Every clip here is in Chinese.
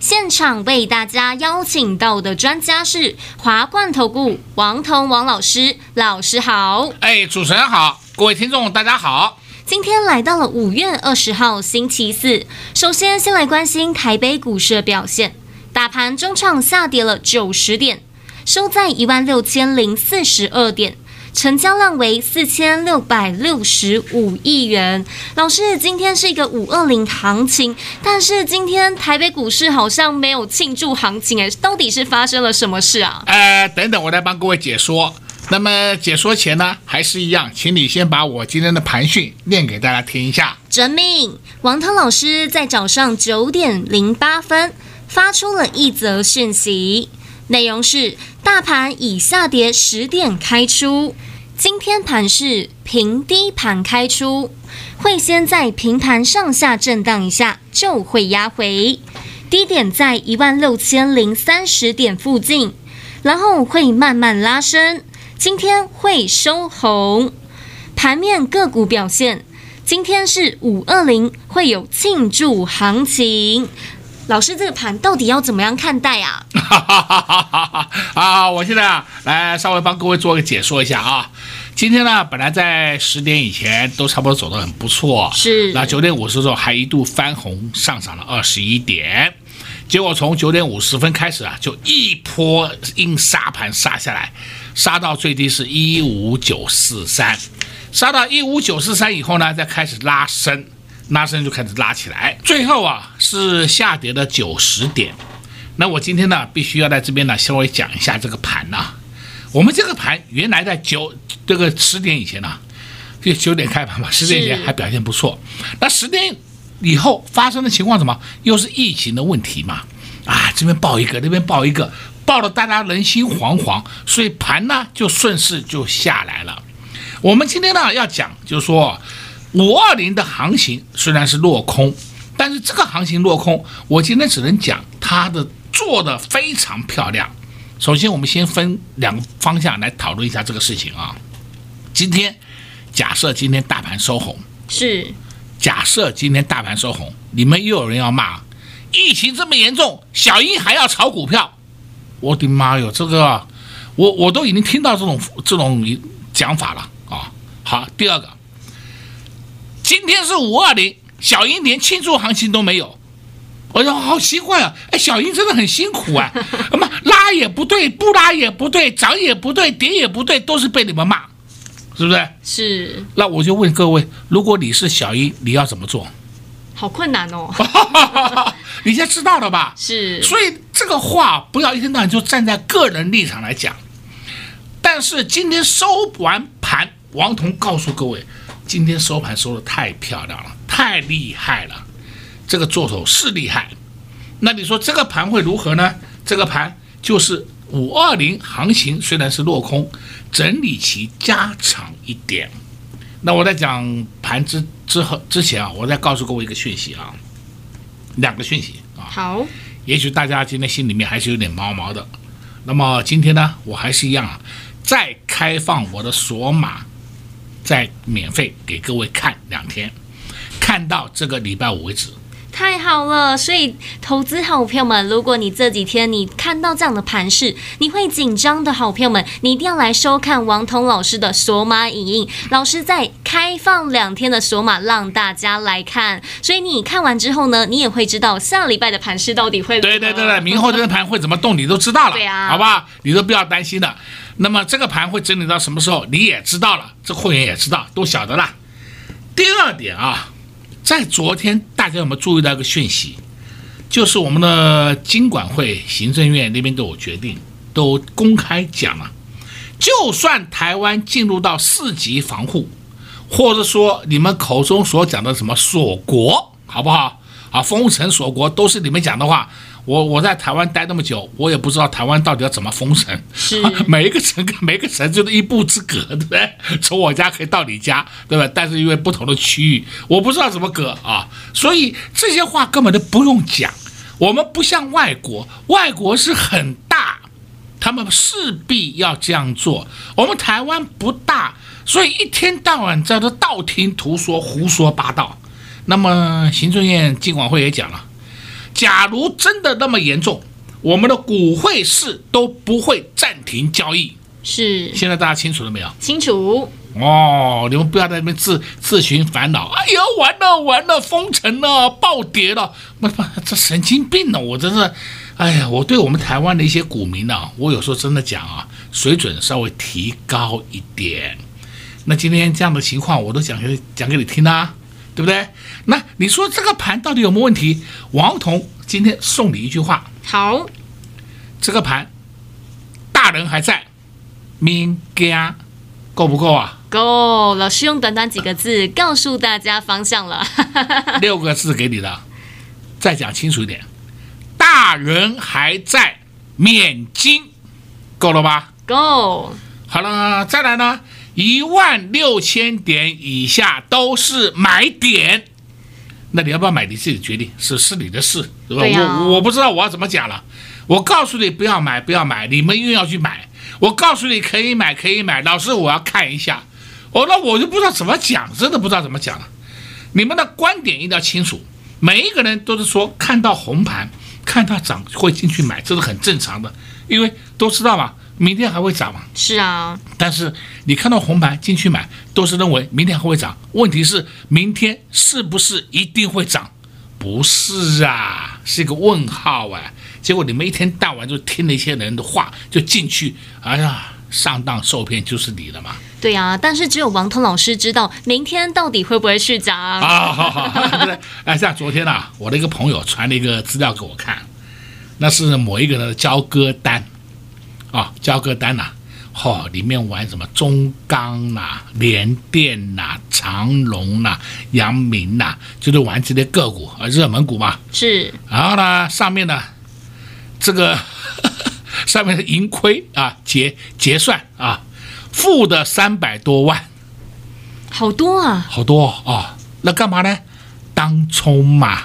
现场为大家邀请到的专家是华冠投顾王彤王老师，老师好。哎，主持人好，各位听众大家好。今天来到了五月二十号星期四，首先先来关心台北股市的表现，大盘中场下跌了九十点，收在一万六千零四十二点，成交量为四千六百六十五亿元。老师，今天是一个五二零行情，但是今天台北股市好像没有庆祝行情，哎，到底是发生了什么事啊？呃，等等，我来帮各位解说。那么解说前呢，还是一样，请你先把我今天的盘讯念给大家听一下。遵命，王腾老师在早上九点零八分发出了一则讯息，内容是：大盘已下跌十点开出，今天盘是平低盘开出，会先在平盘上下震荡一下，就会压回，低点在一万六千零三十点附近，然后会慢慢拉升。今天会收红，盘面个股表现，今天是五二零会有庆祝行情。老师，这个盘到底要怎么样看待啊？啊，我现在啊，来稍微帮各位做个解说一下啊。今天呢，本来在十点以前都差不多走得很不错，是。那九点五十的时候还一度翻红上涨了二十一点，结果从九点五十分开始啊，就一波硬杀盘杀下来。杀到最低是一五九四三，杀到一五九四三以后呢，再开始拉升，拉升就开始拉起来，最后啊是下跌的九十点。那我今天呢，必须要在这边呢稍微讲一下这个盘呐。我们这个盘原来在九这个十点以前呢，就九点开盘嘛，十点以前还表现不错。那十点以后发生的情况什么？又是疫情的问题嘛？啊，这边报一个，那边报一个。报了，大家人心惶惶，所以盘呢就顺势就下来了。我们今天呢要讲，就是说五二零的行情虽然是落空，但是这个行情落空，我今天只能讲它的做得非常漂亮。首先，我们先分两个方向来讨论一下这个事情啊。今天假设今天大盘收红，是假设今天大盘收红，你们又有人要骂，疫情这么严重，小英还要炒股票。我的妈哟，这个我我都已经听到这种这种讲法了啊！好，第二个，今天是五二零，小英连庆祝行情都没有，哎呀，好奇怪啊！哎，小英真的很辛苦啊，那么拉也不对，不拉也不对，涨也不对，跌也不对，都是被你们骂，是不是？是。那我就问各位，如果你是小英，你要怎么做？好困难哦，你现在知道了吧？是，所以这个话不要一天到晚就站在个人立场来讲。但是今天收完盘，王彤告诉各位，今天收盘收得太漂亮了，太厉害了，这个做头是厉害。那你说这个盘会如何呢？这个盘就是五二零行情虽然是落空，整理期加长一点。那我在讲盘之之后之前啊，我再告诉各位一个讯息啊，两个讯息啊。好，也许大家今天心里面还是有点毛毛的。那么今天呢，我还是一样啊，再开放我的锁码，再免费给各位看两天，看到这个礼拜五为止。太好了，所以投资好朋友们，如果你这几天你看到这样的盘势，你会紧张的好朋友们，你一定要来收看王彤老师的索马影音。老师在开放两天的索马，让大家来看。所以你看完之后呢，你也会知道下礼拜的盘势到底会。对对对对，明后这个盘会怎么动，你都知道了。对啊，好吧，你都不要担心了。那么这个盘会整理到什么时候，你也知道了，这会员也知道，都晓得了。第二点啊。在昨天，大家有没有注意到一个讯息？就是我们的经管会、行政院那边都有决定，都公开讲了。就算台湾进入到四级防护，或者说你们口中所讲的什么锁国，好不好？啊，封城锁国都是你们讲的话。我我在台湾待那么久，我也不知道台湾到底要怎么封城。是 每一个城跟每一个城就是一步之隔，对不对？从我家可以到你家，对吧？但是因为不同的区域，我不知道怎么隔啊，所以这些话根本都不用讲。我们不像外国，外国是很大，他们势必要这样做。我们台湾不大，所以一天到晚在这道听途说、胡说八道。那么行政院金管会也讲了。假如真的那么严重，我们的股会市都不会暂停交易。是，现在大家清楚了没有？清楚。哦，你们不要在那边自自寻烦恼。哎呀，完了完了，封城了，暴跌了，不不，这神经病呢！我真是，哎呀，我对我们台湾的一些股民呢、啊，我有时候真的讲啊，水准稍微提高一点。那今天这样的情况，我都讲给讲给你听啊。对不对？那你说这个盘到底有没有问题？王彤今天送你一句话。好，这个盘大人还在，明家够不够啊？够。老师用短短几个字告诉大家方向了。六个字给你的，再讲清楚一点。大人还在，免金，够了吧？够。好了，再来呢？一万六千点以下都是买点，那你要不要买？你自己决定，是是你的事，对吧？对啊、我我不知道我要怎么讲了。我告诉你不要买，不要买，你们又要去买。我告诉你可以买，可以买。老师，我要看一下。哦，那我就不知道怎么讲，真的不知道怎么讲了。你们的观点一定要清楚。每一个人都是说看到红盘，看到涨会进去买，这是很正常的，因为都知道嘛。明天还会涨吗？是啊，但是你看到红盘进去买，都是认为明天还会涨。问题是明天是不是一定会涨？不是啊，是一个问号啊。结果你们一天到晚就听那些人的话，就进去，哎呀，上当受骗就是你了嘛。对呀、啊，但是只有王通老师知道明天到底会不会去涨啊。好好好，对？哎，像昨天啊，我的一个朋友传了一个资料给我看，那是某一个人的交割单。啊、哦，交割单呐、啊，嚯、哦，里面玩什么中钢呐、啊、联电呐、啊、长隆呐、啊、阳明呐、啊，就是玩这些个股啊，热门股嘛。是。然后呢，上面呢，这个 上面的盈亏啊，结结算啊，负的三百多万，好多啊，好多啊、哦。那干嘛呢？当冲嘛。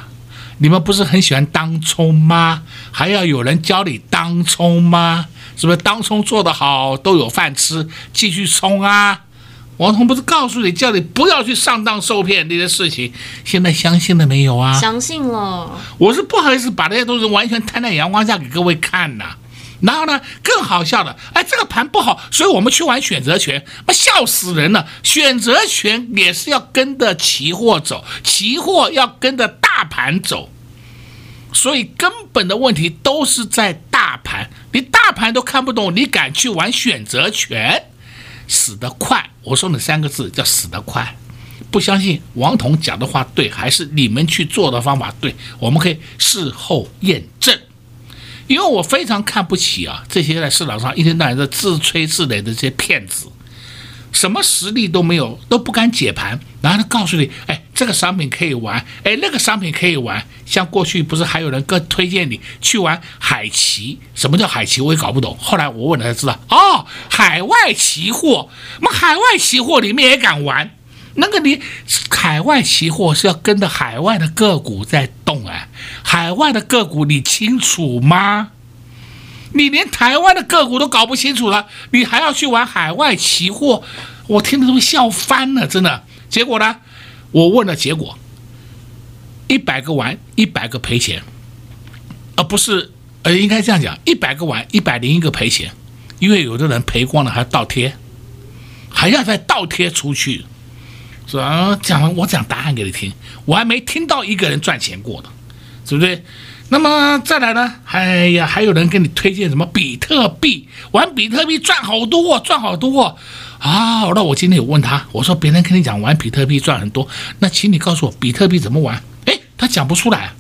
你们不是很喜欢当冲吗？还要有人教你当冲吗？是不是当冲做得好都有饭吃，继续冲啊？王彤不是告诉你，叫你不要去上当受骗这些事情，现在相信了没有啊？相信了。我是不好意思把这些东西完全摊在阳光下给各位看呐、啊。然后呢，更好笑的，哎，这个盘不好，所以我们去玩选择权，妈笑死人了。选择权也是要跟着期货走，期货要跟着大盘走，所以根本的问题都是在大盘。你大盘都看不懂，你敢去玩选择权，死得快。我说你三个字叫死得快。不相信王彤讲的话对，还是你们去做的方法对？我们可以事后验证。因为我非常看不起啊，这些在市场上一天到晚在自吹自擂的这些骗子，什么实力都没有，都不敢解盘，然后他告诉你，哎，这个商品可以玩，哎，那个商品可以玩。像过去不是还有人更推荐你去玩海奇？什么叫海奇？我也搞不懂。后来我问了才知道，哦，海外期货，那海外期货里面也敢玩？那个你海外期货是要跟着海外的个股在动啊，海外的个股你清楚吗？你连台湾的个股都搞不清楚了，你还要去玩海外期货？我听得都笑翻了，真的。结果呢？我问了结果，一百个玩一百个赔钱，而不是呃，应该这样讲，一百个玩一百零一个赔钱，因为有的人赔光了还倒贴，还要再倒贴出去。是吧？讲我讲答案给你听，我还没听到一个人赚钱过的，对不对？那么再来呢？哎呀，还有人给你推荐什么比特币？玩比特币赚好多，赚好多啊！那我今天有问他，我说别人跟你讲玩比特币赚很多，那请你告诉我比特币怎么玩？哎，他讲不出来，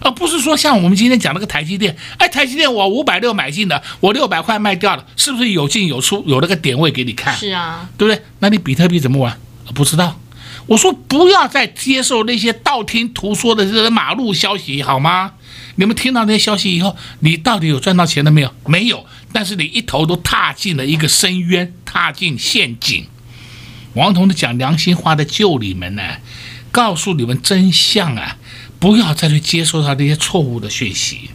而不是说像我们今天讲那个台积电，哎，台积电我五百六买进的，我六百块卖掉了，是不是有进有出，有那个点位给你看？是啊，对不对？那你比特币怎么玩？不知道，我说不要再接受那些道听途说的这些马路消息，好吗？你们听到那些消息以后，你到底有赚到钱了没有？没有，但是你一头都踏进了一个深渊，踏进陷阱。王彤的讲良心话的救你们呢，告诉你们真相啊，不要再去接受他这些错误的讯息。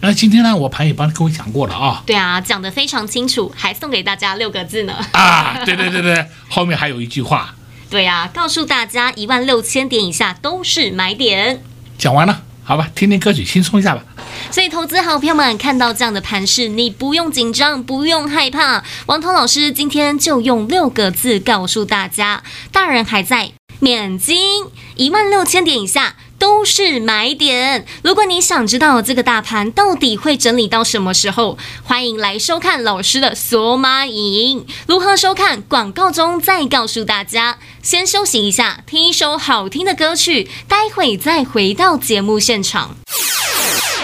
那今天呢，我盘也帮各位讲过了啊。对啊，讲得非常清楚，还送给大家六个字呢。啊，对对对对，后面还有一句话。对啊，告诉大家一万六千点以下都是买点。讲完了，好吧，听听歌曲，轻松一下吧。所以，投资好朋友们看到这样的盘势，你不用紧张，不用害怕。王彤老师今天就用六个字告诉大家：大人还在，免金，一万六千点以下。都是买点。如果你想知道这个大盘到底会整理到什么时候，欢迎来收看老师的索马影。如何收看？广告中再告诉大家。先休息一下，听一首好听的歌曲，待会再回到节目现场。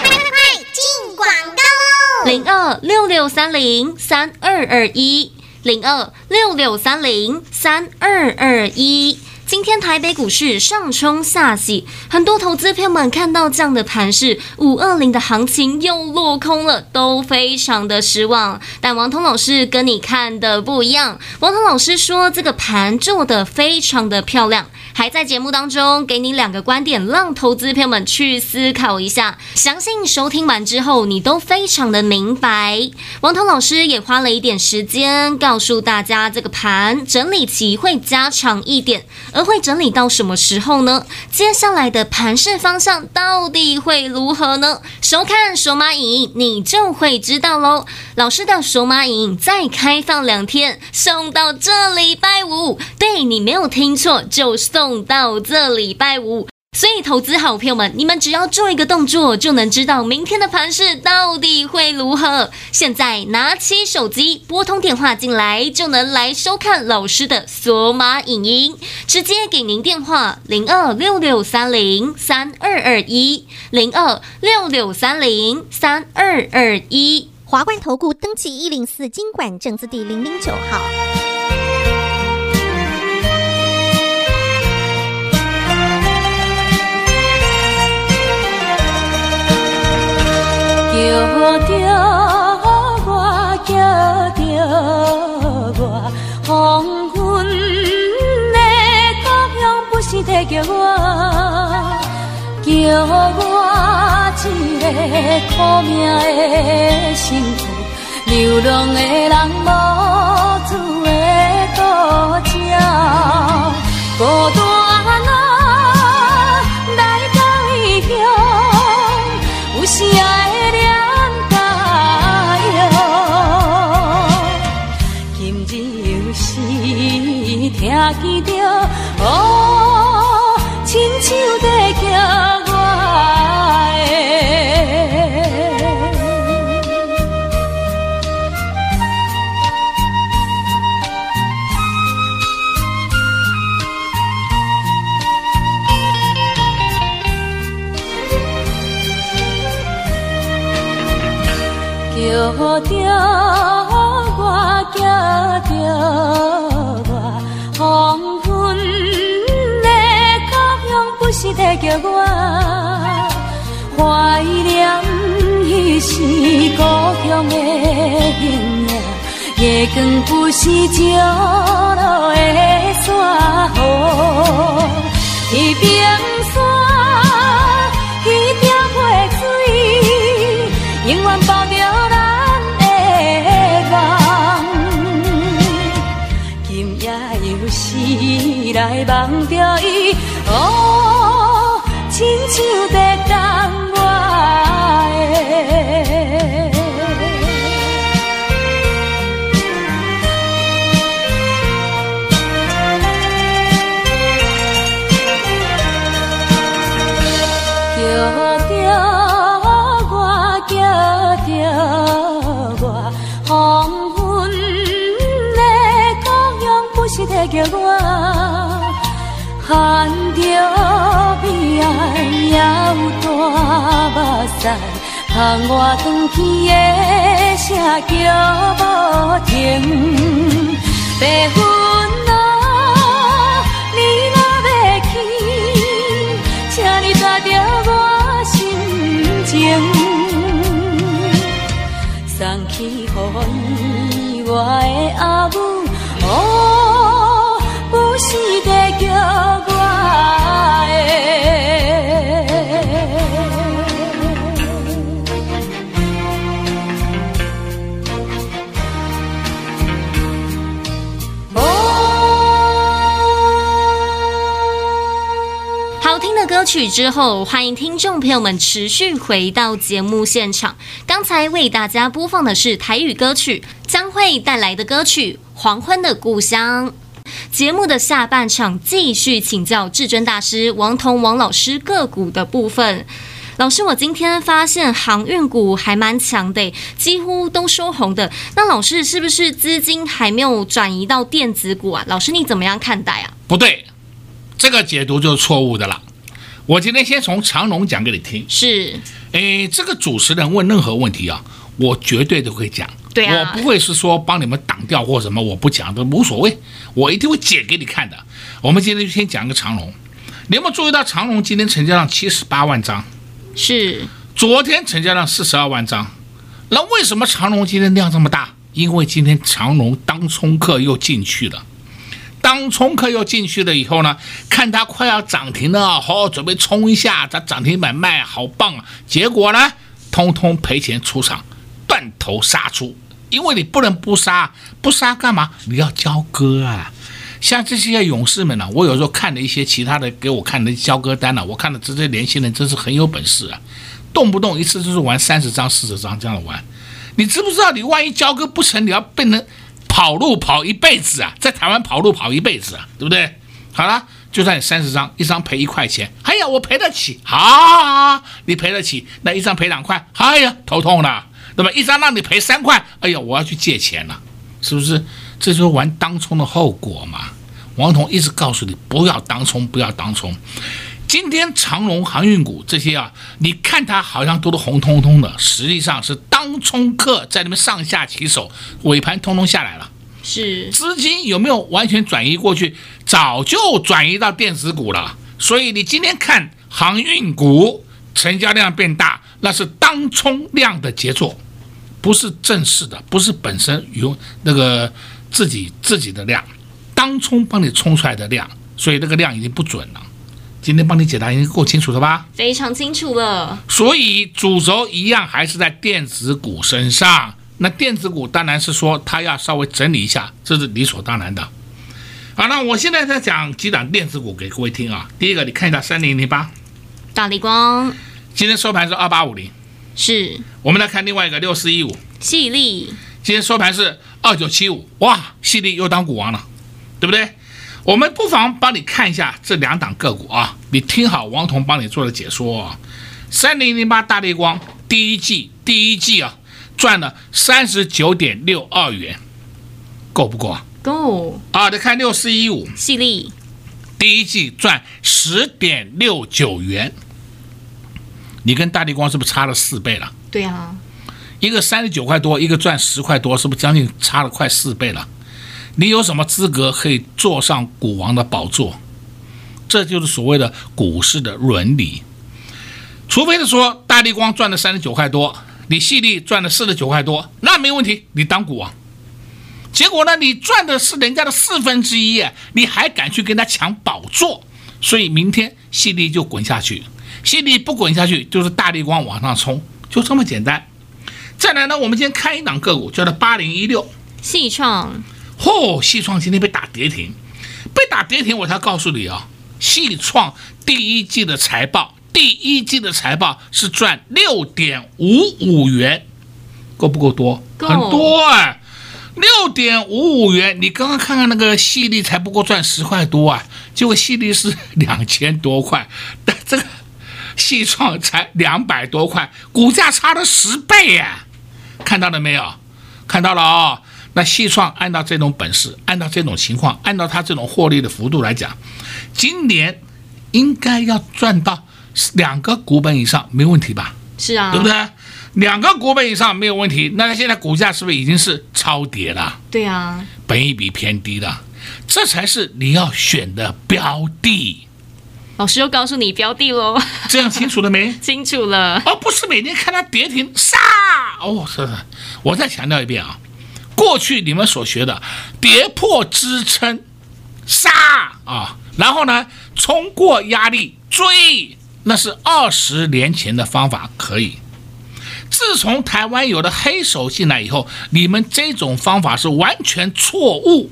快快快，进广告喽！零二六六三零三二二一，零二六六三零三二二一。今天台北股市上冲下洗，很多投资朋友们看到这样的盘势，五二零的行情又落空了，都非常的失望。但王彤老师跟你看的不一样，王彤老师说这个盘做的非常的漂亮。还在节目当中给你两个观点，让投资朋友们去思考一下。相信收听完之后，你都非常的明白。王彤老师也花了一点时间告诉大家，这个盘整理期会加长一点，而会整理到什么时候呢？接下来的盘势方向到底会如何呢？收看索马影，你就会知道喽。老师的索马影再开放两天，送到这礼拜五。对，你没有听错，就。送到这礼拜五，所以投资好朋友们，你们只要做一个动作，就能知道明天的盘势到底会如何。现在拿起手机，拨通电话进来，就能来收看老师的索马影音，直接给您电话零二六六三零三二二一零二六六三零三二二一。华冠投顾登记一零四金管证字第零零九号。叫着我，叫着我，黄昏的故乡不是在叫我，叫我一个苦命的身躯流浪的人无主的，孤鸟听见着哦，亲像在着我怀念彼时故乡的形影，月光不是照路的山河，彼片山，彼条溪水，永远包着咱的梦。今夜又是来梦着伊。亲像盼我转去的声叫不停。白云啊，你若要去，请你抓着我心情，送去予伊我的阿母。曲之后，欢迎听众朋友们持续回到节目现场。刚才为大家播放的是台语歌曲，将会带来的歌曲《黄昏的故乡》。节目的下半场继续请教至尊大师王彤王老师个股的部分。老师，我今天发现航运股还蛮强的，几乎都收红的。那老师是不是资金还没有转移到电子股啊？老师你怎么样看待啊？不对，这个解读就是错误的了。我今天先从长龙讲给你听。是，诶，这个主持人问任何问题啊，我绝对都会讲。对啊，我不会是说帮你们挡掉或什么，我不讲都无所谓，我一定会解给你看的。我们今天就先讲一个长龙，你有没有注意到长龙今天成交量七十八万张？是，昨天成交量四十二万张。那为什么长龙今天量这么大？因为今天长龙当冲客又进去了。当冲客又进去了以后呢，看它快要涨停了，好、哦，准备冲一下，它涨停板卖好棒啊！结果呢，通通赔钱出场，断头杀出。因为你不能不杀，不杀干嘛？你要交割啊！像这些勇士们呢、我有时候看了一些其他的给我看的交割单呢、我看了这些年轻人真是很有本事啊，动不动一次就是玩三十张、四十张这样的玩。你知不知道？你万一交割不成，你要变成跑路跑一辈子啊，在台湾跑路跑一辈子啊，对不对？好了，就算你三十张，一张赔一块钱，哎呀，我赔得起，好，好，好，你赔得起，那一张赔两块，哎呀，头痛了。那么一张让你赔三块，哎呀，我要去借钱了，是不是？这就是玩当冲的后果嘛。王彤一直告诉你不要当冲，不要当冲。今天长荣航运股这些啊，你看它好像都是红彤彤的，实际上是当冲客在那边上下其手，尾盘通通下来了。是资金有没有完全转移过去？早就转移到电子股了。所以你今天看航运股成交量变大，那是当冲量的杰作。不是正式的，不是本身有那个自己自己的量，当冲帮你冲出来的量，所以那个量已经不准了。今天帮你解答已经够清楚了吧？非常清楚了。所以主轴一样还是在电子股身上。那电子股当然是说它要稍微整理一下，这是理所当然的。好，那我现在在讲几档电子股给各位听啊。第一个，你看一下三零零八，大力光，今天收盘是二八五零。是，我们来看另外一个六四一五，矽力，今天收盘是二九七五，哇，矽力又当股王了，对不对？我们不妨帮你看一下这两档个股啊，你听好王彤帮你做的解说啊。三零零八大地光第一季第一季啊赚了三十九点六二元，够不够啊？够。啊，再看六四一五，细粒第一季赚十点六九元。你跟大力光是不是差了四倍了？对啊，一个三十九块多，一个赚十块多，是不是将近差了快四倍了？你有什么资格可以坐上股王的宝座？这就是所谓的股市的伦理。除非是说大力光赚了三十九块多，你矽力赚了四十九块多，那没问题，你当股王。结果呢，你赚的是人家的四分之一，你还敢去跟他抢宝座？所以明天矽力就滚下去。矽力不滚下去，就是大力光往上冲，就这么简单。再来呢，我们今天开一档个股，叫做八零一六，细创。嚯，西创今天被打跌停，被打跌停，我才告诉你啊，西创第一季的财报，第一季的财报是赚六点五五元，够不够多？够。很多啊，六点五五元。你刚刚看看那个矽力才不过赚十块多啊，结果矽力是两千多块，但这个。西创才两百多块，股价差了十倍呀！看到了没有？看到了哦。那西创按照这种本事，按照这种情况，按照它这种获利的幅度来讲，今年应该要赚到两个股本以上，没问题吧？是啊，对不对？两个股本以上没有问题。那它现在股价是不是已经是超跌了？对啊，本益比偏低的，这才是你要选的标的。老师又告诉你标的喽，这样清楚了没？清楚了。而不是每天看它跌停杀哦，是的。我再强调一遍啊，过去你们所学的跌破支撑杀啊，然后呢冲过压力追，那是二十年前的方法可以。自从台湾有了黑手进来以后，你们这种方法是完全错误。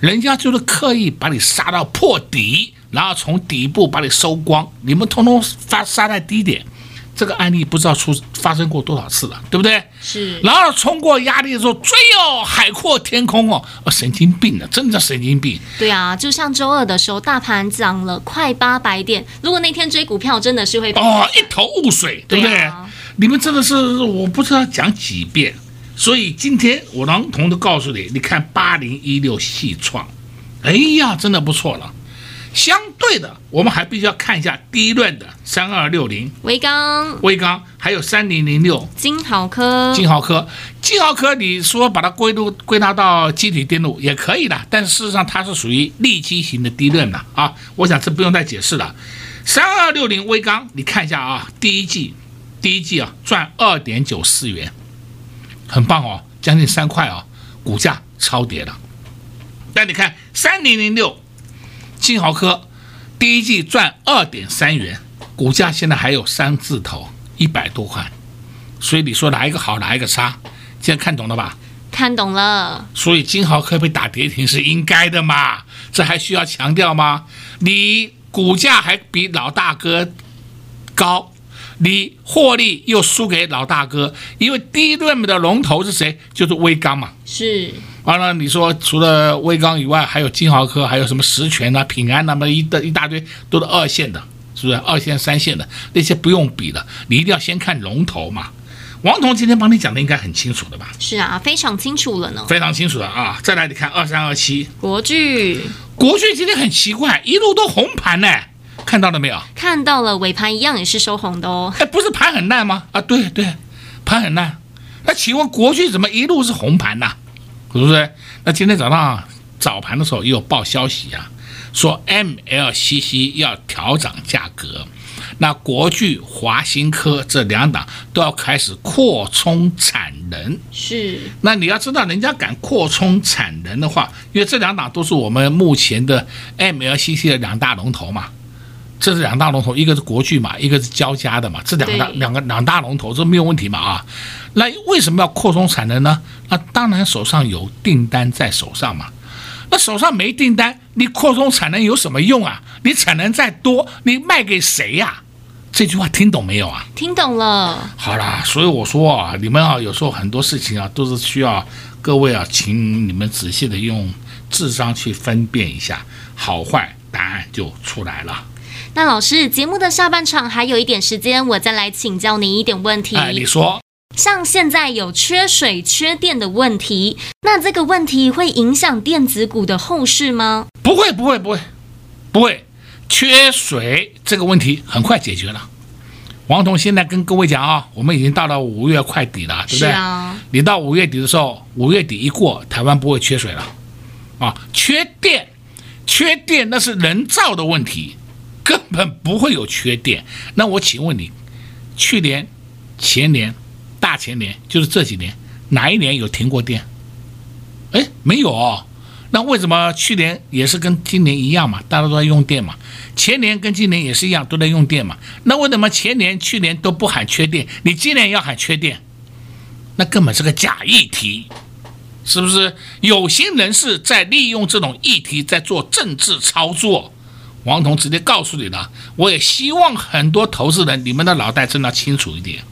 人家就是刻意把你杀到破底，然后从底部把你收光，你们通通发杀在低点。这个案例不知道出发生过多少次了，对不对？是。然后冲过压力的时候追哦，海阔天空哦，神经病的，真的神经病。对啊，就像周二的时候，大盘涨了快八百点，如果那天追股票，真的是会哦一头雾水，对不对？对啊。你们真的是我不知道讲几遍，所以今天我能同的告诉你，你看八零一六矽创，哎呀，真的不错了。相对的，我们还必须要看一下第一轮的三二六零威刚，威刚还有三零零六金豪科，金豪科，金豪科，你说把它归入归纳到机体电路也可以的，但事实上它是属于利基型的低论的啊，我想这不用再解释了。三二六零威刚，你看一下啊，第一季。第一季啊，赚二点九四元，很棒哦，将近三块啊，股价超跌了。但你看三零零六金豪科，第一季赚二点三元，股价现在还有三字头，一百多块。所以你说哪一个好，哪一个差？现在看懂了吧？看懂了。所以金豪科被打跌停是应该的嘛？这还需要强调吗？你股价还比老大哥高。你获利又输给老大哥，因为第一轮的龙头是谁？就是威刚嘛。是。完了，你说除了威刚以外，还有金豪科，还有什么十銓啊、平安那么一的一大堆，都是二线的，是不是？二线、三线的那些不用比的，你一定要先看龙头嘛。王彤今天帮你讲的应该很清楚的吧？是啊，非常清楚了呢。非常清楚的啊！再来，你看二三二七国巨，国巨今天很奇怪，一路都红盘呢。看到了没有？看到了，尾盘一样也是收红的哦。哎，不是盘很烂吗？啊，对对，盘很烂。那请问国巨怎么一路是红盘呢？是不是？那今天早上早盘的时候也有报消息啊，说 MLCC 要调涨价格，那国巨、华新科这两档都要开始扩充产能。是。那你要知道，人家敢扩充产能的话，因为这两档都是我们目前的 MLCC 的两大龙头嘛。这是两大龙头，一个是国巨嘛，一个是交加的嘛，这两大两个两大龙头，这没有问题嘛啊？那为什么要扩充产能呢？那当然手上有订单在手上嘛。那手上没订单，你扩充产能有什么用啊？你产能再多，你卖给谁呀、啊？这句话听懂没有啊？听懂了。好啦，所以我说啊，你们啊，有时候很多事情啊，都是需要各位啊，请你们仔细的用智商去分辨一下，好坏答案就出来了。那老师，节目的下半场还有一点时间，我再来请教您一点问题。哎，你说，像现在有缺水、缺电的问题，那这个问题会影响电子股的后市吗？不会，不会，不会，不会。缺水这个问题很快解决了。王彤现在跟各位讲啊，我们已经到了五月快底了，对不对？是啊。你到五月底的时候，五月底一过，台湾不会缺水了。啊，缺电，缺电那是人造的问题。根本不会有缺电。那我请问你，去年、前年、大前年，就是这几年，哪一年有停过电？哎，没有哦。那为什么去年也是跟今年一样嘛？大家都在用电嘛。前年跟今年也是一样，都在用电嘛。那为什么前年、去年都不喊缺电，你今年要喊缺电？那根本是个假议题，是不是？有心人士在利用这种议题在做政治操作。王彤直接告诉你了，我也希望很多投资人，你们的脑袋真的清楚一点，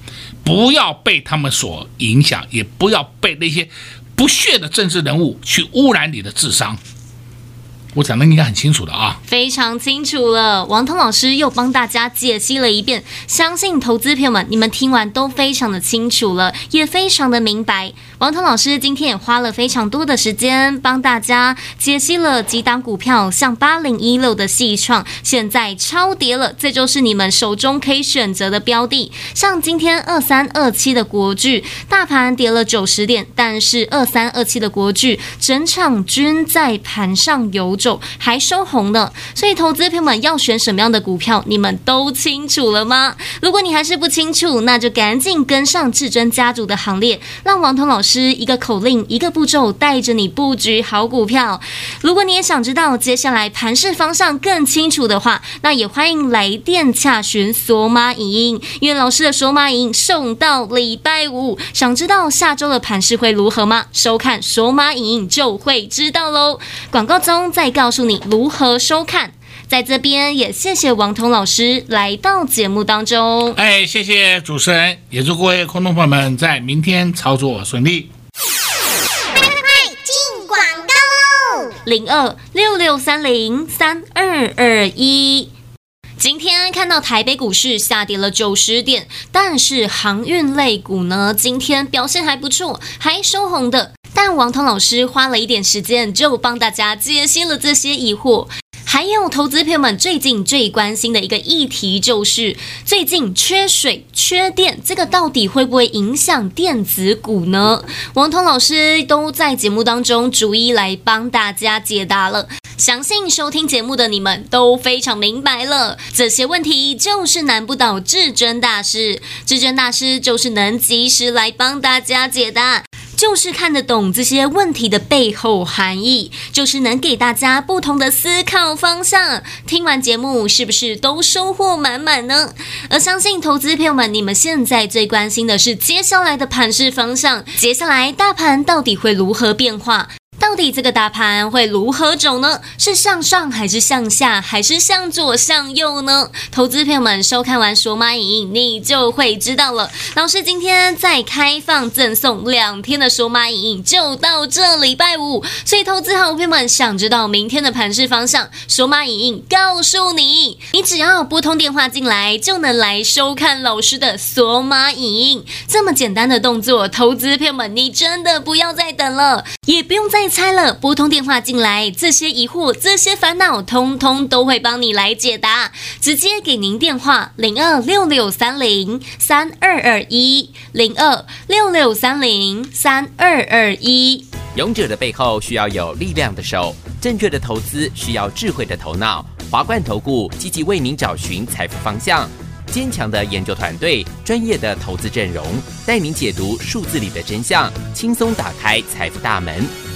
不要被他们所影响，也不要被那些不屑的政治人物去污染你的智商。我讲的应该很清楚的啊，非常清楚了。王彤老师又帮大家解析了一遍，相信投资朋友们，你们听完都非常的清楚了，也非常的明白。王彤老师今天也花了非常多的时间帮大家解析了几档股票，像八零一六的矽创现在超跌了，这就是你们手中可以选择的标的。像今天二三二七的国巨，大盘跌了九十点，但是二三二七的国巨整场均在盘上游。还收红呢。所以投资朋友们要选什么样的股票，你们都清楚了吗？如果你还是不清楚，那就赶紧跟上至尊家族的行列，让王彤老师一个口令，一个步骤，带着你布局好股票。如果你也想知道接下来盘势方向更清楚的话，那也欢迎来电洽询索马影音，因为老师的索马影音送到礼拜五。想知道下周的盘势会如何吗？收看索马影音就会知道喽。广告中再告诉你如何收看。在这边也谢谢王彤老师来到节目当中。哎，谢谢主持人，也祝各位观众朋友们在明天操作顺利。零二六六三零三二二一，今天看到台北股市下跌了九十点，但是航运类股呢，今天表现还不错，还收红的。但王彤老师花了一点时间，就帮大家解析了这些疑惑。还有投资朋友们最近最关心的一个议题，就是最近缺水、缺电，这个到底会不会影响电子股呢？王彤老师都在节目当中逐一来帮大家解答了。相信收听节目的你们都非常明白了，这些问题就是难不倒至尊大师，至尊大师就是能及时来帮大家解答。就是看得懂这些问题的背后含义，就是能给大家不同的思考方向。听完节目是不是都收获满满呢？而相信投资朋友们，你们现在最关心的是接下来的盘势方向，接下来大盘到底会如何变化？到底这个大盘会如何走呢？是向上还是向下，还是向左向右呢？投资朋友们收看完索马影，你就会知道了。老师今天再开放赠送两天的索马影，就到这礼拜五。所以投资好朋友们想知道明天的盘势方向，索马影告诉你，你只要拨通电话进来，就能来收看老师的索马影。这么简单的动作，投资朋友们，你真的不要再等了，也不用再。猜了，拨通电话进来，这些疑惑、这些烦恼，通通都会帮你来解答。直接给您电话：零二六六三零三二二一，零二六六三零三二二一。勇者的背后需要有力量的手，正确的投资需要智慧的头脑。华冠投顾积极为您找寻财富方向，坚强的研究团队，专业的投资阵容，带您解读数字里的真相，轻松打开财富大门。